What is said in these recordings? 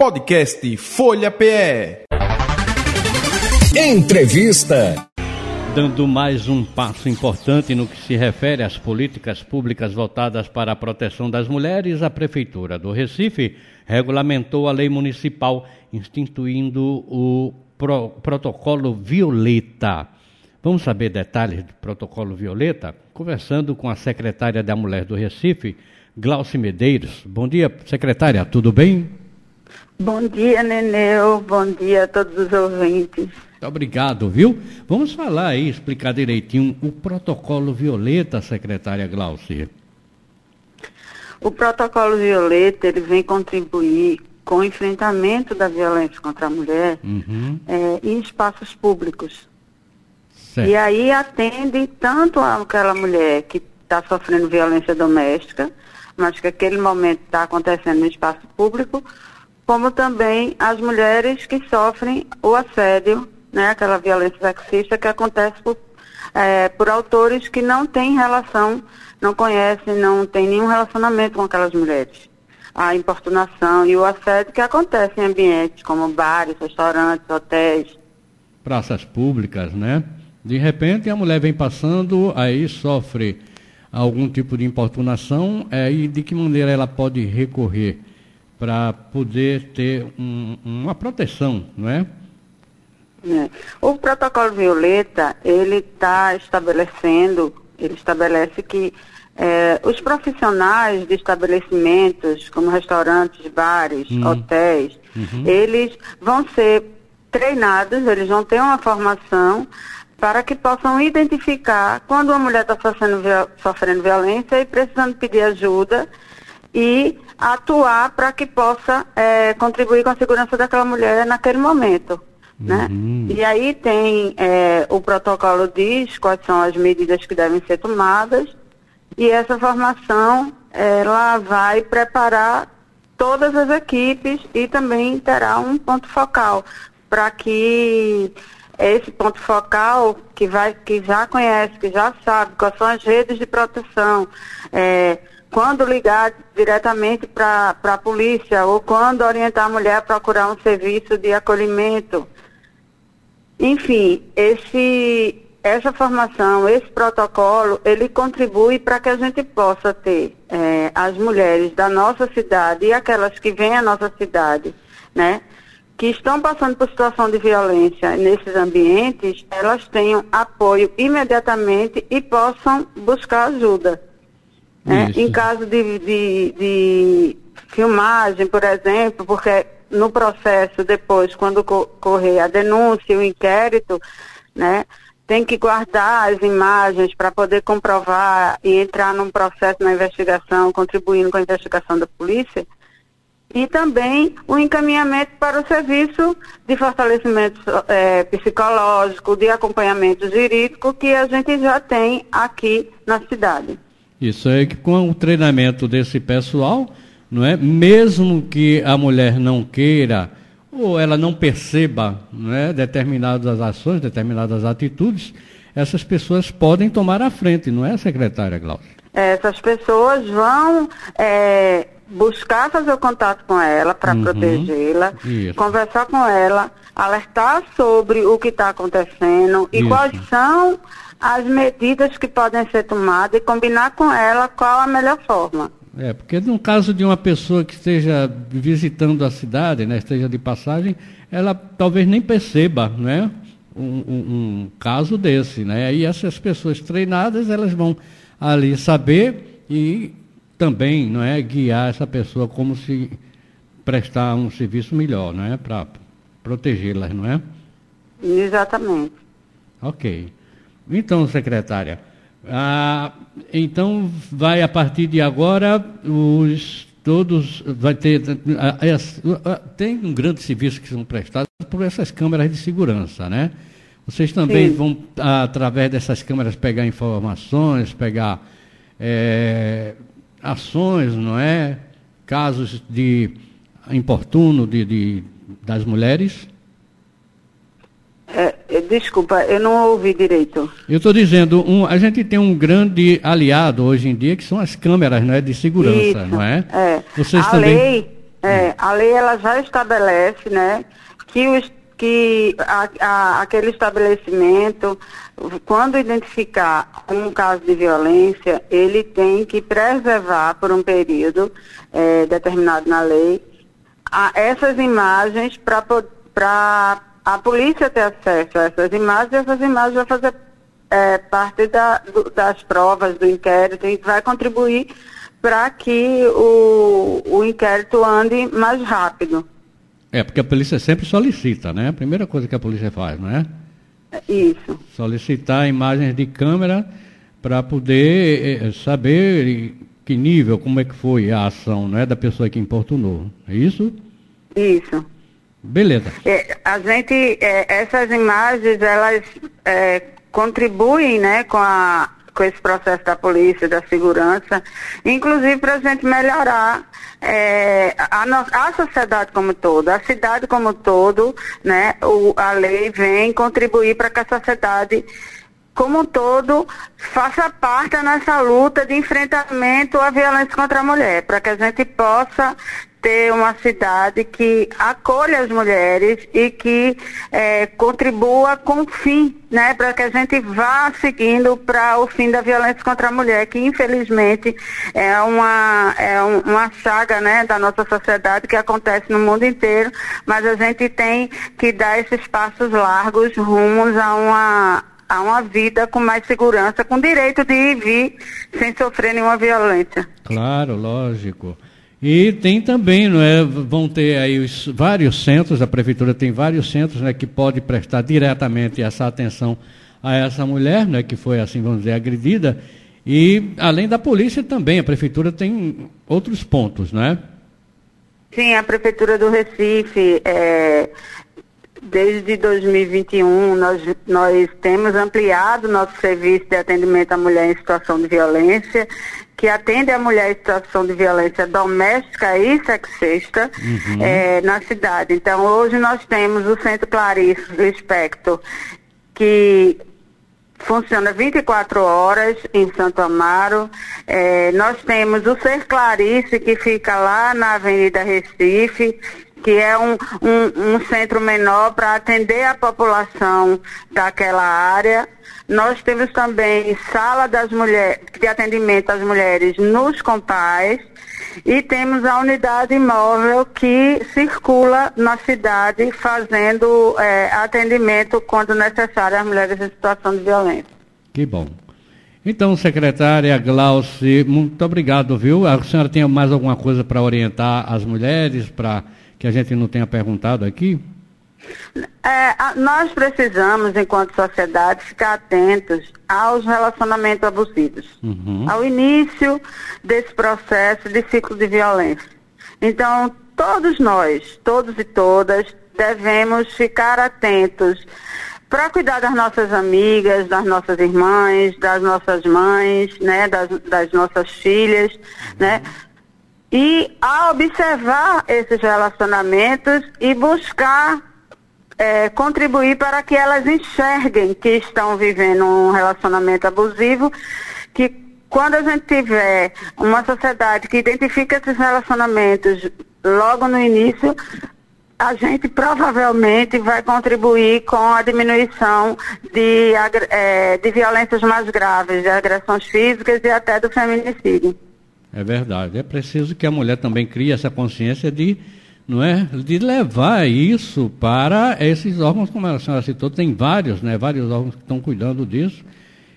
Podcast Folha PE. Entrevista. Dando mais um passo importante no que se refere às políticas públicas voltadas para a proteção das mulheres, a Prefeitura do Recife regulamentou a lei municipal instituindo o Pro Protocolo Violeta. Vamos saber detalhes do Protocolo Violeta? Conversando com a secretária da Mulher do Recife, Glauci Medeiros. Bom dia, secretária, tudo bem? Bom dia, Neneu. Bom dia a todos os ouvintes. Obrigado, viu? Vamos falar aí, explicar direitinho o protocolo Violeta, secretária Glaucia. O protocolo Violeta, ele vem contribuir com o enfrentamento da violência contra a mulher uhum. é, em espaços públicos. Certo. E aí atende tanto aquela mulher que está sofrendo violência doméstica, mas que aquele momento está acontecendo no espaço público, como também as mulheres que sofrem o assédio, né, aquela violência sexista que acontece por, é, por autores que não têm relação, não conhecem, não têm nenhum relacionamento com aquelas mulheres. A importunação e o assédio que acontece em ambientes como bares, restaurantes, hotéis. Praças públicas, né? De repente a mulher vem passando, aí sofre algum tipo de importunação, é, e de que maneira ela pode recorrer? Para poder ter um, uma proteção, não é? é? O protocolo Violeta, ele está estabelecendo, ele estabelece que é, os profissionais de estabelecimentos, como restaurantes, bares, hum. hotéis, uhum. eles vão ser treinados, eles vão ter uma formação para que possam identificar quando uma mulher está sofrendo, sofrendo violência e precisando pedir ajuda e atuar para que possa é, contribuir com a segurança daquela mulher naquele momento. Né? Uhum. E aí tem é, o protocolo diz quais são as medidas que devem ser tomadas e essa formação ela vai preparar todas as equipes e também terá um ponto focal para que esse ponto focal que vai que já conhece que já sabe quais são as redes de proteção é, quando ligar diretamente para a polícia ou quando orientar a mulher a procurar um serviço de acolhimento. Enfim, esse, essa formação, esse protocolo, ele contribui para que a gente possa ter é, as mulheres da nossa cidade e aquelas que vêm à nossa cidade, né? que estão passando por situação de violência nesses ambientes, elas tenham apoio imediatamente e possam buscar ajuda. Né? Em caso de, de, de, filmagem, por exemplo, porque no processo depois, quando correr a denúncia, o inquérito, né, tem que guardar as imagens para poder comprovar e entrar num processo na investigação, contribuindo com a investigação da polícia. E também o encaminhamento para o serviço de fortalecimento é, psicológico, de acompanhamento jurídico que a gente já tem aqui na cidade. Isso é que com o treinamento desse pessoal, não é? Mesmo que a mulher não queira ou ela não perceba não é? determinadas ações, determinadas atitudes, essas pessoas podem tomar a frente, não é, secretária Glaucia? Essas pessoas vão é, buscar fazer o contato com ela para uhum, protegê-la, conversar com ela, alertar sobre o que está acontecendo e isso. quais são as medidas que podem ser tomadas e combinar com ela qual a melhor forma. É, porque no caso de uma pessoa que esteja visitando a cidade, né, esteja de passagem, ela talvez nem perceba, né, um, um, um caso desse, né, e essas pessoas treinadas, elas vão ali saber e também, não é, guiar essa pessoa como se prestar um serviço melhor, não é, para protegê-las, não é? Exatamente. Ok. Então, secretária, ah, então vai a partir de agora os todos vai ter tem um grande serviço que são prestados por essas câmeras de segurança, né? Vocês também Sim. vão através dessas câmeras pegar informações, pegar é, ações, não é? Casos de importuno de, de das mulheres. É, é, desculpa, eu não ouvi direito. Eu estou dizendo, um, a gente tem um grande aliado hoje em dia que são as câmeras né, de segurança, Isso, não é? é. Vocês a também... lei, É, a lei ela já estabelece, né, que, os, que a, a, aquele estabelecimento, quando identificar um caso de violência, ele tem que preservar por um período é, determinado na lei a, essas imagens para a polícia ter acesso a essas imagens, essas imagens vão fazer é, parte da, do, das provas do inquérito e vai contribuir para que o, o inquérito ande mais rápido. É, porque a polícia sempre solicita, né? A primeira coisa que a polícia faz, não é? Isso. Solicitar imagens de câmera para poder eh, saber que nível, como é que foi a ação, né, da pessoa que importunou. É isso? Isso. Beleza. É, a gente, é, essas imagens, elas é, contribuem, né, com a com esse processo da polícia, da segurança, inclusive para a gente melhorar é, a, a, sociedade como todo, a cidade como todo, né? O, a lei vem contribuir para que a sociedade como um todo faça parte nessa luta de enfrentamento à violência contra a mulher, para que a gente possa ter uma cidade que acolha as mulheres e que é, contribua com o fim, né, para que a gente vá seguindo para o fim da violência contra a mulher, que infelizmente é uma, é uma saga né, da nossa sociedade que acontece no mundo inteiro, mas a gente tem que dar esses passos largos rumos a uma a uma vida com mais segurança, com direito de ir e vir sem sofrer nenhuma violência. Claro, lógico. E tem também, não é, vão ter aí os vários centros, a prefeitura tem vários centros né, que pode prestar diretamente essa atenção a essa mulher, né, que foi assim, vamos dizer, agredida. E além da polícia também, a prefeitura tem outros pontos, não é? Sim, a prefeitura do Recife, é, desde 2021, nós, nós temos ampliado nosso serviço de atendimento à mulher em situação de violência que atende a mulher em situação de violência doméstica e sexista uhum. é, na cidade. Então, hoje nós temos o Centro Clarice Espectro, que funciona 24 horas em Santo Amaro. É, nós temos o Ser Clarice, que fica lá na Avenida Recife, que é um, um, um centro menor para atender a população daquela área. Nós temos também sala das mulheres, de atendimento às mulheres nos compais e temos a unidade móvel que circula na cidade fazendo é, atendimento quando necessário às mulheres em situação de violência. Que bom. Então, secretária Glauci, muito obrigado, viu? A senhora tem mais alguma coisa para orientar as mulheres, para que a gente não tenha perguntado aqui? É, nós precisamos, enquanto sociedade, ficar atentos aos relacionamentos abusivos, uhum. ao início desse processo de ciclo de violência. Então, todos nós, todos e todas, devemos ficar atentos para cuidar das nossas amigas, das nossas irmãs, das nossas mães, né, das, das nossas filhas, né, e a observar esses relacionamentos e buscar é, contribuir para que elas enxerguem que estão vivendo um relacionamento abusivo, que quando a gente tiver uma sociedade que identifica esses relacionamentos logo no início, a gente provavelmente vai contribuir com a diminuição de, é, de violências mais graves, de agressões físicas e até do feminicídio. É verdade. É preciso que a mulher também crie essa consciência de, não é, de levar isso para esses órgãos, como a senhora citou, tem vários, né, vários órgãos que estão cuidando disso.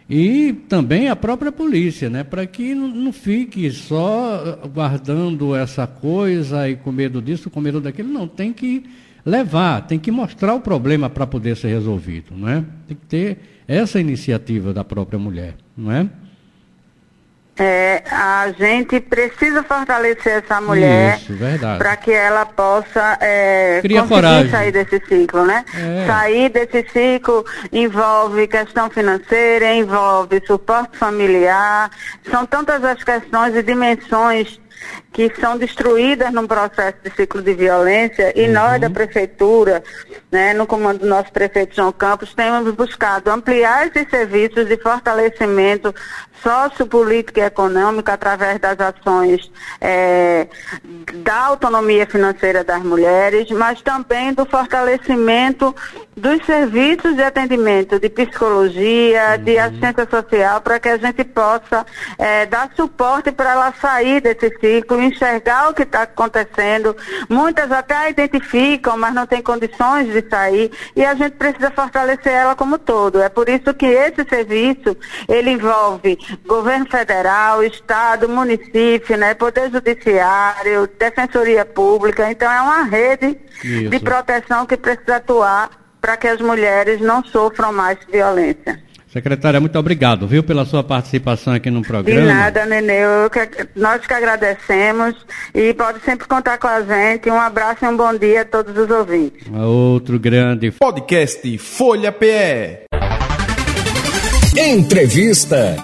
E também a própria polícia, né, para que não, fique só guardando essa coisa e com medo disso, com medo daquilo. Não, tem que levar, tem que mostrar o problema para poder ser resolvido, não é? Tem que ter essa iniciativa da própria mulher, não é? É, a gente precisa fortalecer essa mulher para que ela possa é, conseguir coragem. sair desse ciclo, né? É. Sair desse ciclo envolve questão financeira, envolve suporte familiar, são tantas as questões e dimensões que são destruídas num processo de ciclo de violência e uhum. nós da prefeitura, né, no comando do nosso prefeito João Campos, temos buscado ampliar esses serviços de fortalecimento sociopolítico e econômico através das ações é, da autonomia financeira das mulheres, mas também do fortalecimento dos serviços de atendimento de psicologia, uhum. de assistência social, para que a gente possa é, dar suporte para ela sair desse ciclo, enxergar o que está acontecendo. Muitas até identificam, mas não têm condições de sair, e a gente precisa fortalecer ela como todo. É por isso que esse serviço, ele envolve governo federal, estado, município, né, poder judiciário, defensoria pública, então é uma rede isso. de proteção que precisa atuar para que as mulheres não sofram mais violência. Secretária, muito obrigado, viu, pela sua participação aqui no programa. De nada, Nenê. Que, nós que agradecemos e pode sempre contar com a gente. Um abraço e um bom dia a todos os ouvintes. Outro grande podcast Folha PE. Entrevista.